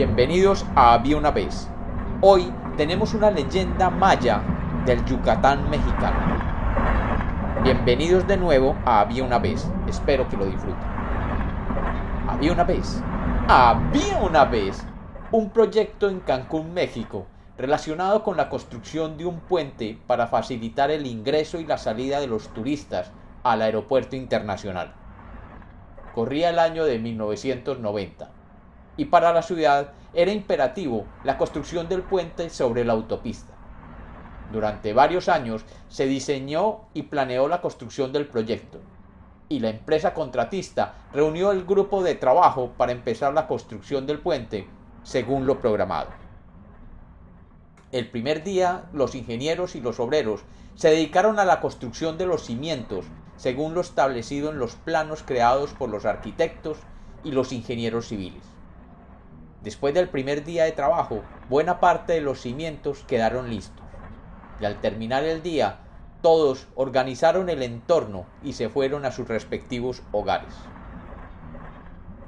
Bienvenidos a Había una vez. Hoy tenemos una leyenda maya del Yucatán mexicano. Bienvenidos de nuevo a Había una vez. Espero que lo disfruten. Había una vez. Había una vez un proyecto en Cancún, México, relacionado con la construcción de un puente para facilitar el ingreso y la salida de los turistas al aeropuerto internacional. Corría el año de 1990 y para la ciudad era imperativo la construcción del puente sobre la autopista. Durante varios años se diseñó y planeó la construcción del proyecto, y la empresa contratista reunió el grupo de trabajo para empezar la construcción del puente según lo programado. El primer día los ingenieros y los obreros se dedicaron a la construcción de los cimientos según lo establecido en los planos creados por los arquitectos y los ingenieros civiles. Después del primer día de trabajo, buena parte de los cimientos quedaron listos. Y al terminar el día, todos organizaron el entorno y se fueron a sus respectivos hogares.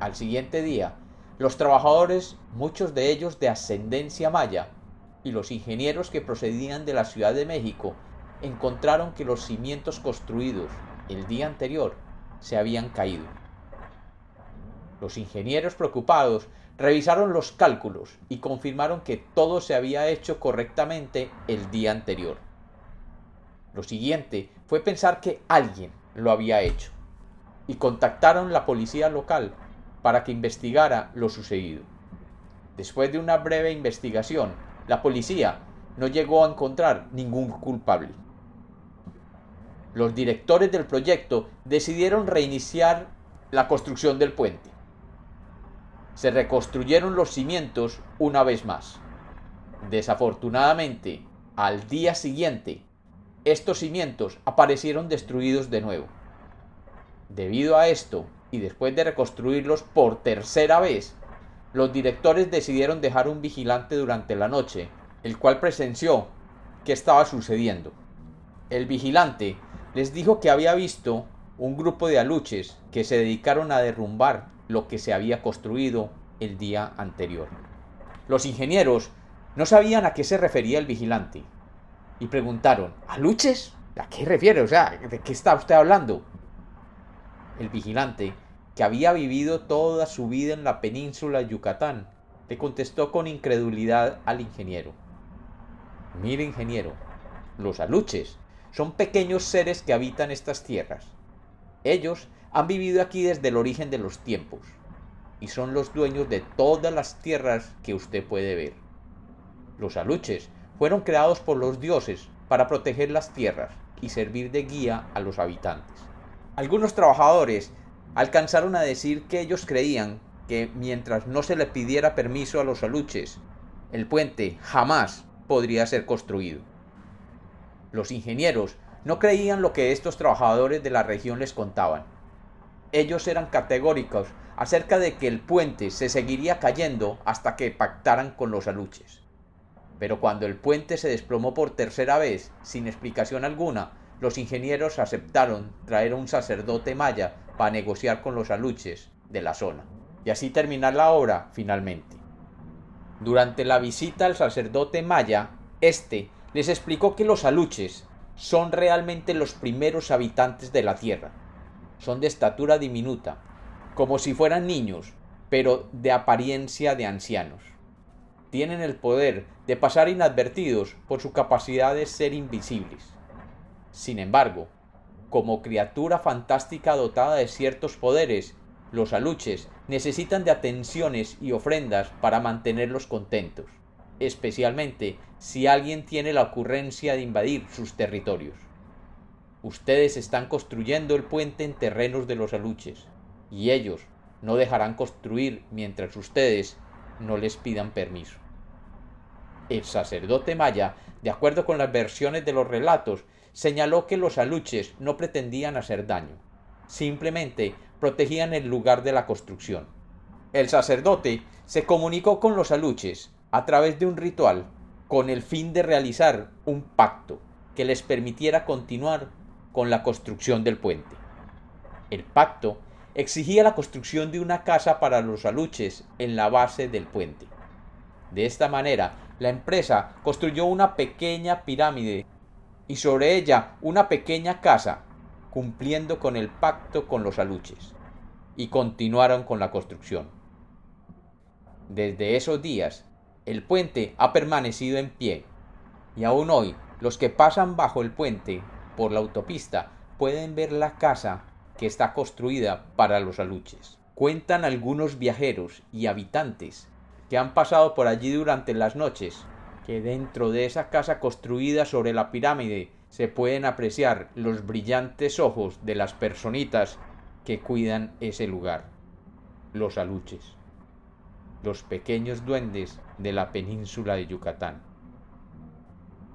Al siguiente día, los trabajadores, muchos de ellos de ascendencia maya, y los ingenieros que procedían de la Ciudad de México, encontraron que los cimientos construidos el día anterior se habían caído. Los ingenieros preocupados revisaron los cálculos y confirmaron que todo se había hecho correctamente el día anterior. Lo siguiente fue pensar que alguien lo había hecho y contactaron la policía local para que investigara lo sucedido. Después de una breve investigación, la policía no llegó a encontrar ningún culpable. Los directores del proyecto decidieron reiniciar la construcción del puente se reconstruyeron los cimientos una vez más. Desafortunadamente, al día siguiente, estos cimientos aparecieron destruidos de nuevo. Debido a esto, y después de reconstruirlos por tercera vez, los directores decidieron dejar un vigilante durante la noche, el cual presenció qué estaba sucediendo. El vigilante les dijo que había visto un grupo de aluches que se dedicaron a derrumbar lo que se había construido el día anterior. Los ingenieros no sabían a qué se refería el vigilante y preguntaron, ¿aluches? ¿A qué refiere? O sea, ¿de qué está usted hablando? El vigilante, que había vivido toda su vida en la península de Yucatán, le contestó con incredulidad al ingeniero. Mire, ingeniero, los aluches son pequeños seres que habitan estas tierras. Ellos han vivido aquí desde el origen de los tiempos y son los dueños de todas las tierras que usted puede ver. Los aluches fueron creados por los dioses para proteger las tierras y servir de guía a los habitantes. Algunos trabajadores alcanzaron a decir que ellos creían que mientras no se le pidiera permiso a los aluches, el puente jamás podría ser construido. Los ingenieros no creían lo que estos trabajadores de la región les contaban. Ellos eran categóricos acerca de que el puente se seguiría cayendo hasta que pactaran con los aluches. Pero cuando el puente se desplomó por tercera vez, sin explicación alguna, los ingenieros aceptaron traer a un sacerdote maya para negociar con los aluches de la zona, y así terminar la obra finalmente. Durante la visita al sacerdote maya, éste les explicó que los aluches son realmente los primeros habitantes de la tierra. Son de estatura diminuta, como si fueran niños, pero de apariencia de ancianos. Tienen el poder de pasar inadvertidos por su capacidad de ser invisibles. Sin embargo, como criatura fantástica dotada de ciertos poderes, los aluches necesitan de atenciones y ofrendas para mantenerlos contentos, especialmente si alguien tiene la ocurrencia de invadir sus territorios. Ustedes están construyendo el puente en terrenos de los aluches y ellos no dejarán construir mientras ustedes no les pidan permiso. El sacerdote maya, de acuerdo con las versiones de los relatos, señaló que los aluches no pretendían hacer daño, simplemente protegían el lugar de la construcción. El sacerdote se comunicó con los aluches a través de un ritual con el fin de realizar un pacto que les permitiera continuar con la construcción del puente. El pacto exigía la construcción de una casa para los aluches en la base del puente. De esta manera, la empresa construyó una pequeña pirámide y sobre ella una pequeña casa, cumpliendo con el pacto con los aluches, y continuaron con la construcción. Desde esos días, el puente ha permanecido en pie, y aún hoy los que pasan bajo el puente por la autopista pueden ver la casa que está construida para los aluches. Cuentan algunos viajeros y habitantes que han pasado por allí durante las noches, que dentro de esa casa construida sobre la pirámide se pueden apreciar los brillantes ojos de las personitas que cuidan ese lugar, los aluches, los pequeños duendes de la península de Yucatán.